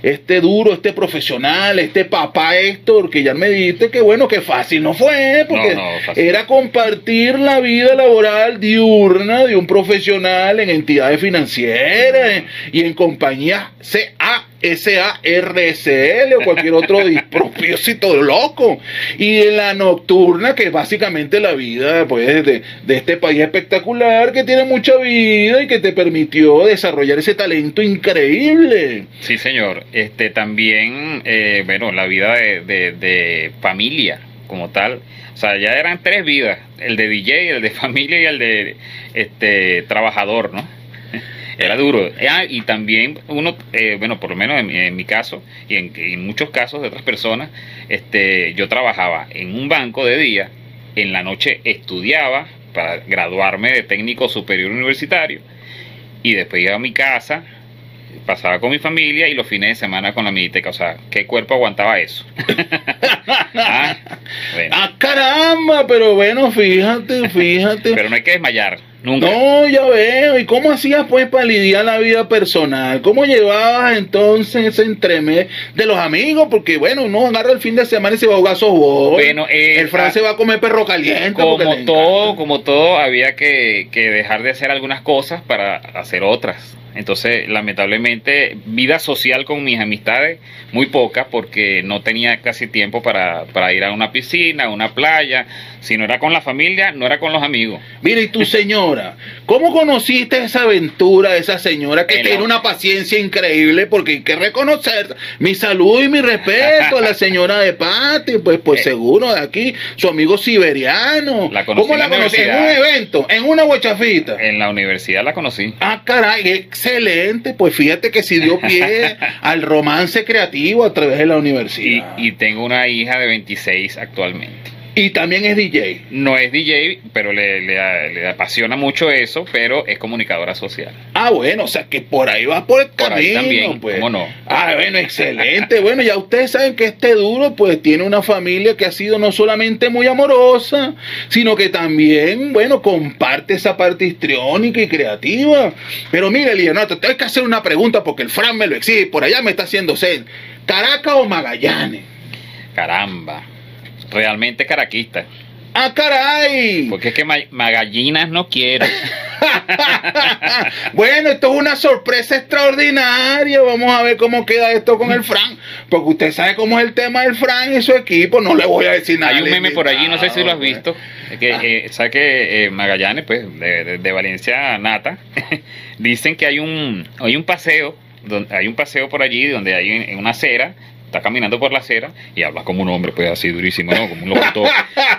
este duro, este profesional, este papá Héctor, que ya me dijiste que bueno, que fácil no fue, porque
No, no, fácil.
era compartir la vida laboral diurna de un profesional en entidades financieras y en compañías CA. SARCL o cualquier otro propósito loco. Y en la nocturna, que es básicamente la vida pues, de, de este país espectacular que tiene mucha vida y que te permitió desarrollar ese talento increíble.
Sí, señor. Este también, eh, bueno, la vida de, de- de familia como tal. O sea, ya eran tres vidas: el de DJ, el de familia y el de este trabajador, ¿no? Era duro. Ah, y también uno, eh, bueno, por lo menos en, mi- en mi caso y en, en muchos casos de otras personas, este, yo trabajaba en un banco de día, en la noche estudiaba para graduarme de técnico superior universitario y después iba a mi casa, pasaba con mi familia y los fines de semana con la miniteca. O sea, ¿qué cuerpo aguantaba eso? Ah, bueno,
¡Ah, caramba! Pero bueno, fíjate, fíjate.
pero no hay que desmayar, nunca.
No, ya veo. ¿Y cómo hacías pues para lidiar la vida personal? ¿Cómo llevabas entonces ese entremés de los amigos? Porque bueno, uno agarra el fin de semana y se va a jugar softball.
Bueno, eh,
el Fran
ah,
se va a comer perro caliente.
como todo, como todo, había que, que dejar de hacer algunas cosas para hacer otras. Entonces, lamentablemente, vida social con mis amistades, muy poca, porque no tenía casi tiempo para, para ir a una piscina, a una playa. Si no era con la familia, no era con los amigos.
Mira, y tu señora, ¿cómo conociste esa aventura esa señora que
En la-
tiene una paciencia increíble? Porque hay que reconocer mi salud y mi respeto a la señora de Pati, pues, pues
Eh.
seguro de aquí, su amigo siberiano.
La conocí
¿Cómo la
la
conocí? En un evento, en una guachafita.
En la universidad la conocí.
Ah, caray, excelente. Pues fíjate que sí dio pie al romance creativo a través de la
Y,
universidad.
y tengo una hija de 26 actualmente.
Y también es DJ.
No es DJ, pero le, le- le apasiona mucho eso, pero es comunicadora social.
Ah, bueno, o sea que por ahí va por el
Por ahí
camino,
también,
pues.
¿cómo no?
Ah, bueno, excelente. bueno, ya ustedes saben que este duro, pues, tiene una familia que ha sido no solamente muy amorosa, sino que también, bueno, comparte esa parte histriónica y creativa. Pero mire, Leonardo, te tengo que hacer una pregunta porque el Fran me lo exige. Por allá me está haciendo sed. ¿Caracas o Magallanes?
Caramba. Realmente caraquista.
¡Ah, caray!
Porque es que ma- Magallinas no quiero.
bueno, esto es una sorpresa extraordinaria. Vamos a ver cómo queda esto con el Fran. Porque usted sabe cómo es el tema del Fran y su equipo. No le voy a decir nada.
Hay un meme por allí, no sé si lo has visto. Que, eh, ¿Sabes que eh, Magallanes, pues, de, de- de Valencia Nata, dicen que hay un, hay un paseo, donde, hay un paseo por allí donde hay una acera está caminando por la acera y habla como un hombre, pues así durísimo, ¿no? Como un locutor.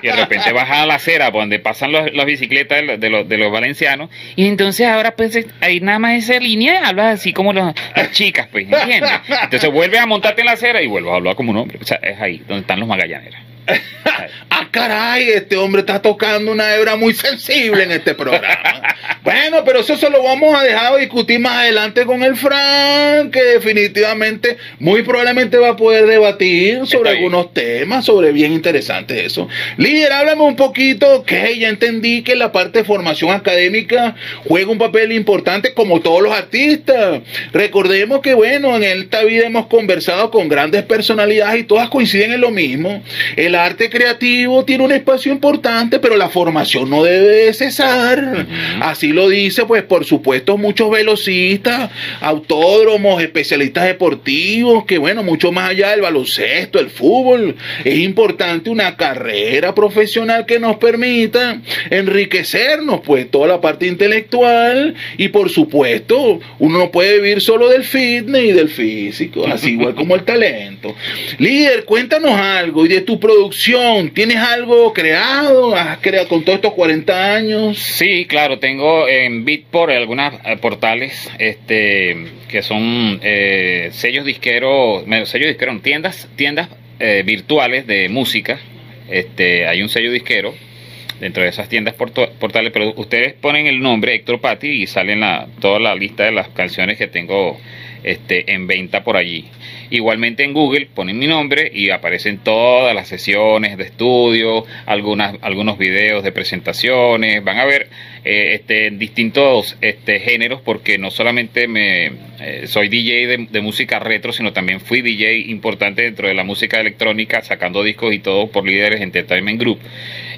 y de repente baja a la acera por donde pasan los- las bicicletas de, los- de los, de los valencianos. Y entonces ahora, pues, ahí nada más esa línea habla así como los- las chicas, pues, ¿entiendes? Entonces vuelves a montarte en la acera y vuelves a hablar como un hombre. O sea, es ahí donde están los magallaneros.
Ah, caray, este hombre está tocando una hebra muy sensible en este programa. bueno, pero eso se lo vamos a dejar a discutir más adelante con el Frank, que definitivamente, muy probablemente va a poder debatir sobre algunos temas, sobre bien interesante eso. Líder, háblame un poquito, que ya entendí que la parte de formación académica juega un papel importante como todos los artistas. Recordemos que, bueno, en esta vida hemos conversado con grandes personalidades y todas coinciden en lo mismo. El arte creativo tiene un espacio importante, pero la formación no debe de cesar. Así lo dice, pues, por supuesto, muchos velocistas, autódromos, especialistas deportivos, que, bueno, mucho más allá del baloncesto, el fútbol, es importante una carrera profesional que nos permita enriquecernos, pues, toda la parte intelectual y, por supuesto, uno no puede vivir solo del fitness y del físico, así igual como el talento. Líder, cuéntanos algo y de tu ¿tienes algo creado? ¿Has creado con todos estos 40 años?
Sí, claro, tengo en Beatport algunas eh, portales este, que son eh, sellos disqueros, sellos disqueros, tiendas, tiendas eh, virtuales de música. Este, hay un sello disquero dentro de esas tiendas portales, pero ustedes ponen el nombre Héctor Patti y salen la, toda la lista de las canciones que tengo este, en venta por allí. Igualmente en Google ponen mi nombre y aparecen todas las sesiones de estudio, algunas, algunos videos de presentaciones, van a ver eh, este, distintos este, géneros porque no solamente me eh, soy DJ de, música retro, sino también fui DJ importante dentro de la música electrónica, sacando discos y todo por líderes Entertainment Group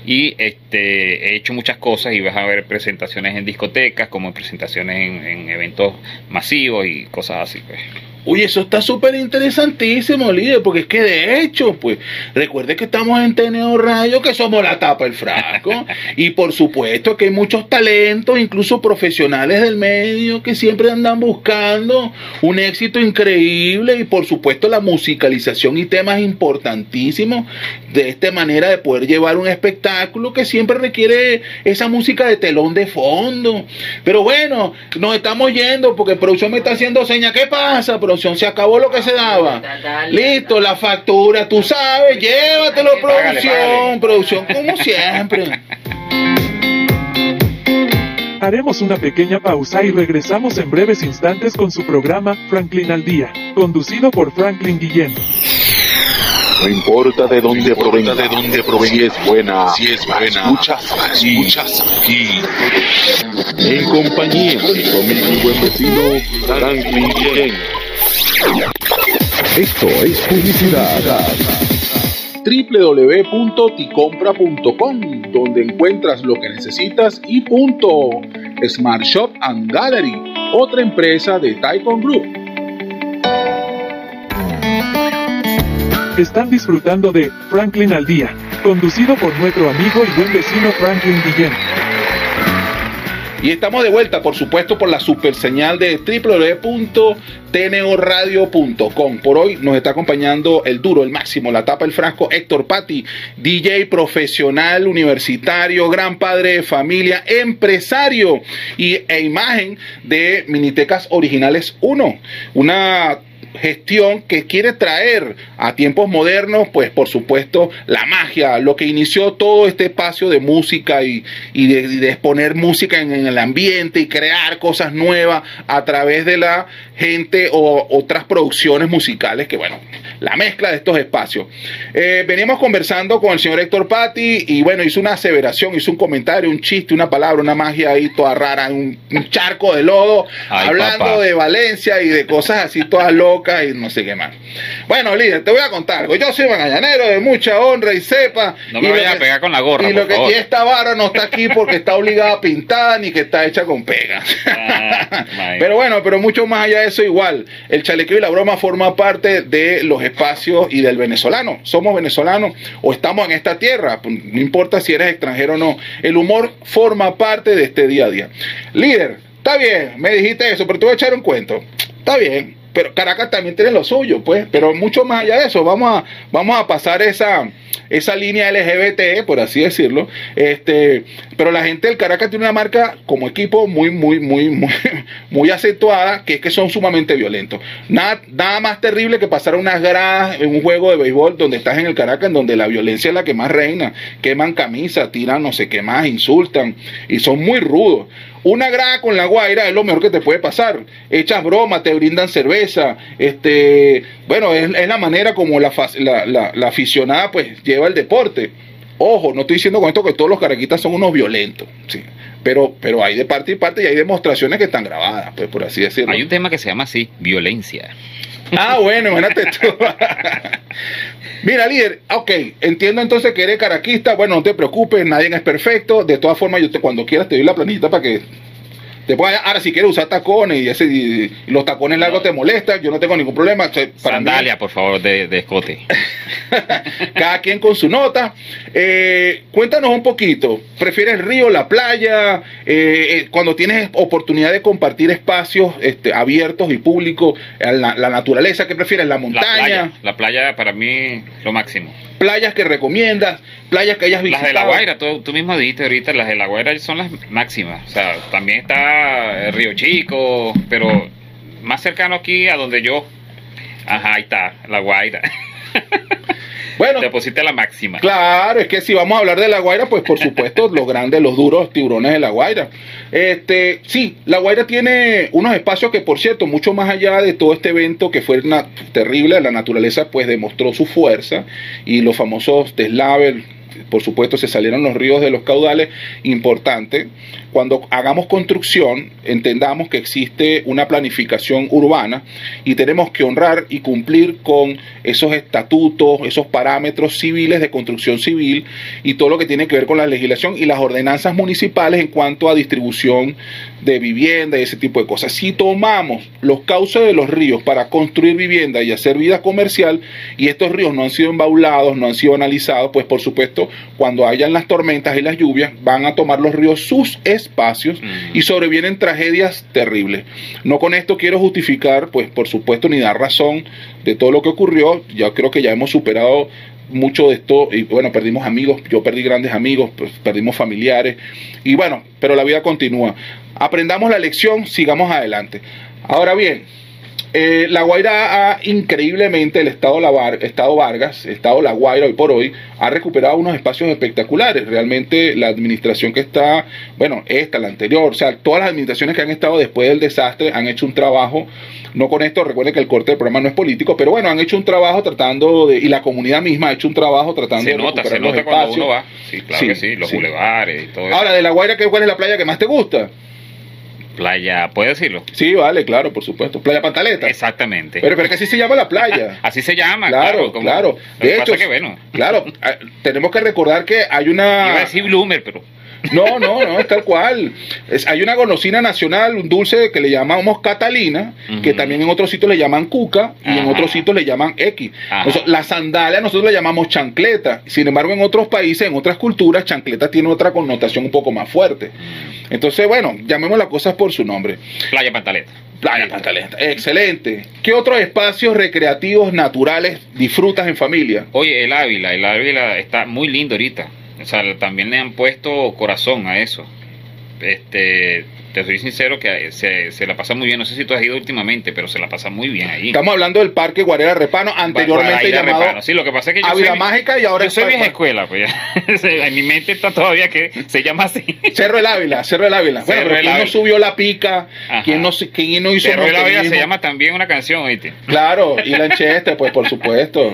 y este he hecho muchas cosas y vas a ver presentaciones en discotecas como presentaciones en, en eventos masivos y cosas así pues.
Oye, eso está súper interesantísimo, líder, porque es que de hecho, pues, recuerde que estamos en Teneo Radio, que somos la tapa del frasco, y por supuesto que hay muchos talentos, incluso profesionales del medio, que siempre andan buscando un éxito increíble, y por supuesto la musicalización y temas importantísimos de esta manera de poder llevar un espectáculo que siempre requiere esa música de telón de fondo. Pero bueno, nos estamos yendo porque producción me está haciendo señas. ¿Qué pasa, producción? Se acabó lo que se daba. Listo, la factura, tú sabes, llévatelo, producción. Producción como siempre.
Haremos una pequeña pausa y regresamos en breves instantes con su programa Franklin al Día, conducido por Franklin Guillén.
No importa de dónde provenga, de dónde provenga, si es buena, si es buena, escuchas aquí, escuchas aquí. En compañía de mi buen vecino Franklin Guillén. Esto es publicidad.
www.ticompra.com, donde encuentras lo que necesitas y punto. Smart Shop and Gallery, otra empresa de Taikon Group.
Están disfrutando de Franklin al Día, conducido por nuestro amigo y buen vecino Franklin Guillén.
Y estamos de vuelta, por supuesto, por la super señal de www.tnoradio.com. Por hoy nos está acompañando el duro, el máximo, la tapa, el frasco, Héctor Patti, DJ profesional, universitario, gran padre de familia, empresario y, e imagen de Minitecas Originales 1. Una gestión que quiere traer a tiempos modernos, pues por supuesto, la magia, lo que inició todo este espacio de música y, y de, y de exponer música en, en el ambiente y crear cosas nuevas a través de la gente o otras producciones musicales, que bueno, la mezcla de estos espacios. Eh, veníamos conversando con el señor Héctor Patti y bueno, hizo una aseveración, hizo un comentario, un chiste, una palabra, una magia ahí toda rara, un, un charco de lodo,
Ay,
hablando
papá.
de Valencia y de cosas así todas locas y no sé qué más. Bueno, líder, te voy a contar algo. Yo soy magallanero de mucha honra y sepa.
No me vayas a pegar con la gorra,
Y, lo que, y esta barra no está aquí porque está obligada a pintar ni que está hecha con pega.
Ah,
pero bueno, pero mucho más allá de eso igual. El chalequeo y la broma forma parte de los espacios y del venezolano. Somos venezolanos o estamos en esta tierra. pues, No importa si eres extranjero o no. El humor forma parte de este día a día. Líder, está bien, me dijiste eso, pero te voy a echar un cuento. Está bien. Pero Caracas también tiene lo suyo, pues, pero mucho más allá de eso, vamos a, vamos a pasar esa, esa línea LGBT, por así decirlo. Este, pero la gente del Caracas tiene una marca como equipo muy, muy, muy, muy, muy acentuada, que es que son sumamente violentos. Nada, nada más terrible que pasar unas gradas en un juego de béisbol donde estás en el Caracas, en donde la violencia es la que más reina. Queman camisas, tiran no sé qué más, insultan y son muy rudos. Una grada con la guaira es lo mejor que te puede pasar. Echas broma, te brindan cerveza. Este, bueno, es, es la manera como la, la, la- la aficionada pues lleva el deporte. Ojo, no estoy diciendo con esto que todos los caraquitas son unos violentos. Sí. Pero, pero hay de parte y parte y hay demostraciones que están grabadas, pues por así decirlo.
Hay un tema que se llama así, violencia.
Ah, bueno, imagínate tú. Mira, líder, ok, entiendo entonces que eres caraquista. Bueno, no te preocupes, nadie es perfecto. De todas formas, yo te, cuando quieras te doy la planillita para que Ahora, si quieres usar tacones y, ese, y los tacones largos te molestan, yo no tengo ningún problema. O sea, para mí-
Sandalia, por favor, de, de escote.
cada quien con su nota. Eh, cuéntanos un poquito, ¿prefieres el río, la playa? Eh, eh, cuando tienes oportunidad de compartir espacios este, abiertos y públicos, eh, la, la naturaleza, ¿qué prefieres? ¿La
La
montaña?
playa, la playa para mí lo máximo.
¿Playas que recomiendas? ¿Playas que hayas
Las
visitado?
de La Guaira, tú, tú mismo dijiste ahorita, las de La Guaira son las máximas. O sea, también está el Río Chico, pero más cercano aquí a donde yo. Ajá, ahí está, La Guaira.
Bueno,
Te pusiste la máxima.
Claro, es que si vamos a hablar de La Guaira, pues por supuesto los grandes, los duros tiburones de La Guaira. Este, sí, La Guaira tiene unos espacios que, por cierto, mucho más allá de todo este evento que fue terrible, la naturaleza pues demostró su fuerza y los famosos deslaves, por supuesto, se salieron los ríos de los caudales, importante. Cuando hagamos construcción, entendamos que existe una planificación urbana y tenemos que honrar y cumplir con esos estatutos, esos parámetros civiles de construcción civil y todo lo que tiene que ver con la legislación y las ordenanzas municipales en cuanto a distribución de vivienda y ese tipo de cosas. Si tomamos los cauces de los ríos para construir vivienda y hacer vida comercial y estos ríos no han sido embaulados, no han sido analizados, pues por supuesto cuando hayan las tormentas y las lluvias van a tomar los ríos sus espacios
Mm.
y sobrevienen tragedias terribles. No con esto quiero justificar, pues por supuesto, ni dar razón de todo lo que ocurrió. Ya creo que ya hemos superado mucho de esto y bueno, perdimos amigos, yo perdí grandes amigos, pues, perdimos familiares y bueno, pero la vida continúa. Aprendamos la lección, sigamos adelante. Ahora bien, eh, la Guaira ha increíblemente, el Estado, la Var- Estado Vargas, Estado La Guaira hoy por hoy, ha recuperado unos espacios espectaculares. Realmente la administración que está, bueno, esta, la anterior, o sea, todas las administraciones que han estado después del desastre han hecho un trabajo, no con esto, recuerden que el corte del programa no es político, pero bueno, han hecho un trabajo tratando de, y la comunidad misma ha hecho un trabajo tratando
Se
de
nota,
recuperar
se
los
nota cuando uno va. Sí, claro
Sí,
que sí, los
sí.
bulevares y todo eso.
Ahora, de La Guaira, ¿qué- ¿cuál es la playa que más te gusta?
Playa, ¿puedo decirlo?
Sí, vale, claro, por supuesto. Playa Pantaleta.
Exactamente.
Pero, pero es que así se llama la playa.
Así se llama,
Claro,
claro. como-
claro.
Lo
De hecho,
que, bueno,
claro, tenemos que recordar que hay
iba a
una...
decir Bloomer, pero
No, no, no, es tal cual. Es- hay una golosina nacional, un dulce que le llamamos Catalina, que también en otros sitios le llaman Cuca y en otros sitios le llaman X. La sandalia nosotros le llamamos chancleta. Sin embargo, en otros países, en otras culturas, chancleta tiene otra connotación un poco más fuerte. Entonces, bueno, llamemos las cosas por su nombre.
Playa Pantaleta.
Playa Pantaleta. Excelente. ¿Qué otros espacios recreativos naturales disfrutas en familia?
Oye, el Ávila, el Ávila está muy lindo ahorita. O sea, también le han puesto corazón a eso. Este, te soy sincero que se, se la pasa muy bien. No sé si tú has ido últimamente, pero se la pasa muy bien ahí.
Estamos hablando del Parque Guarera Repano, anteriormente llamado
Repano. Sí, lo que pasa es que yo
Ávila
soy,
Mágica y ahora
yo
es
soy vieja escuela, pues en mi mente está todavía que se llama así.
Cerro del Ávila, Cerro del Ávila. Bueno,
Cerro
pero ¿quién no subió la pica? ¿Quién no, quién no hizo
Cerro del Ávila se llama también una canción, ¿oíste?
Claro, y Lanchester, pues por supuesto.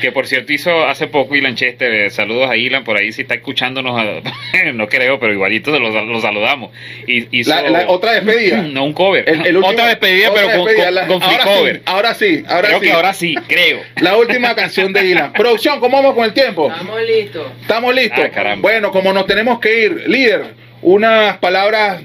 Que por cierto hizo hace poco Ilan Chester, eh, saludos a Ilan, por ahí si está escuchándonos, no creo, pero igualito se los, los saludamos. Y, hizo,
La, la otra despedida.
No, un cover.
El- el último-
otra despedida,
otra
pero con,
despedida,
con,
la-
con free
ahora
cover.
Sí, ahora sí, ahora
creo
sí.
que ahora sí, creo.
La última canción de Ilan. Producción, ¿cómo vamos con el tiempo?
Estamos listos.
¿Estamos listos?
Ah, caramba.
bueno, como nos tenemos que ir, líder, unas palabras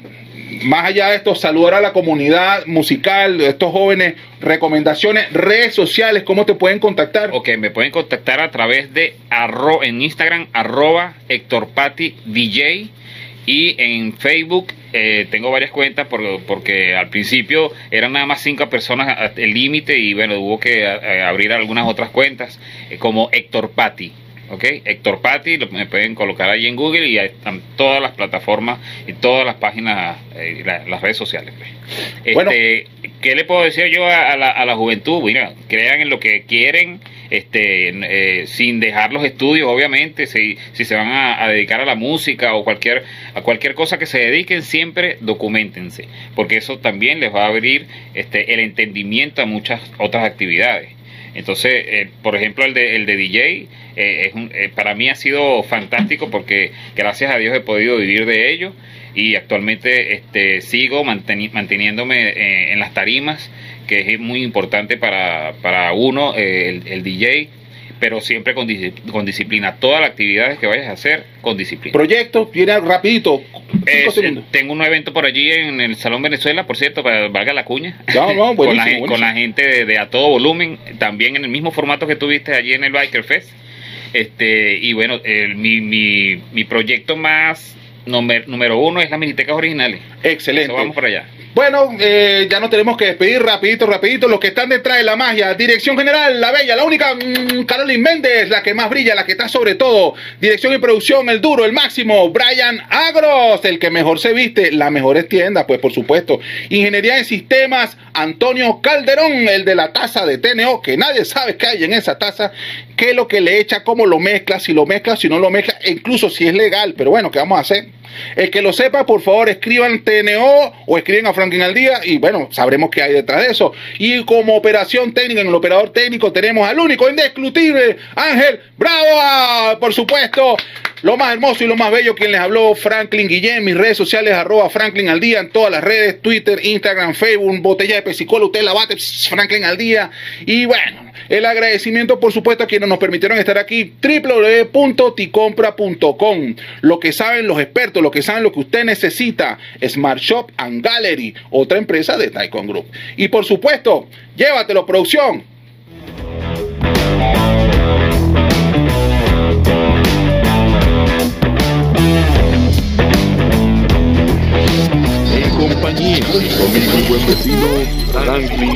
más allá de esto, saludar a la comunidad musical, de estos jóvenes, recomendaciones, redes sociales, ¿cómo te pueden contactar?
Ok, me pueden contactar a través de arro, en Instagram, arroba Héctor Pati DJ. Y en Facebook eh, tengo varias cuentas porque al principio eran nada más cinco personas el límite y bueno, hubo que abrir algunas otras cuentas como Héctor Patti. ¿Ok? Héctor Patti, me pueden colocar ahí en Google y ahí están todas las plataformas y todas las páginas, eh, las redes sociales. Pues. Este, ¿Qué le puedo decir yo a, la, juventud? Mira, crean en lo que quieren, este, eh, sin dejar los estudios, obviamente, si, si se van a, dedicar a la música o cualquier, a cualquier cosa que se dediquen, siempre documentense, porque eso también les va a abrir este, el entendimiento a muchas otras actividades. Entonces, eh, por ejemplo, el de, el de DJ, eh, es para mí ha sido fantástico porque gracias a Dios he podido vivir de ello y actualmente este, sigo manteniéndome en las tarimas, que es muy importante para, para uno, el, el DJ pero siempre con, disciplina. Todas las actividades que vayas a hacer, con disciplina.
Proyecto, viene rapidito.
tengo un evento por allí en el Salón Venezuela, por cierto, para valga la cuña.
con,
la, gente de, a todo volumen, también en el mismo formato que tuviste allí en el Biker Fest. Este, y bueno, mi, mi, mi proyecto más número uno es las minitecas originales.
Excelente.
vamos para allá.
Bueno, eh, ya nos tenemos que despedir rapidito, rapidito. Los que están detrás de la magia. Dirección General, la bella, la única, mm, Carolyn Méndez, la que más brilla, la que está sobre todo. Dirección y producción, el duro, el máximo. Brian Agros, el que mejor se viste. Las mejores tiendas, pues por supuesto. Ingeniería en sistemas, Antonio Calderón, el de la taza de TNO, que nadie sabe qué hay en esa taza. Qué es lo que le echa, cómo lo mezcla, si lo mezcla, si no lo mezcla, e incluso si es legal. Pero bueno, ¿qué vamos a hacer? El que lo sepa, por favor, escriban TNO o escriben a Franklin al día y bueno, sabremos qué hay detrás de eso. Y como operación técnica, en el operador técnico tenemos al único, indiscutible, Ángel Bravo, por supuesto. Lo más hermoso y lo más bello, quien les habló, Franklin Guillén, mis redes sociales, arroba Franklin al día, en todas las redes, Twitter, Instagram, Facebook, botella de pesicola, usted la bate, Franklin al día. Y bueno, el agradecimiento, por supuesto, a quienes nos permitieron estar aquí, www.ticompra.com. Lo que saben los expertos, lo que saben lo que usted necesita, Smart Shop and Gallery, otra empresa de Taikon Group. Y por supuesto, llévatelo, producción.
compañía mi buen vecino Franklin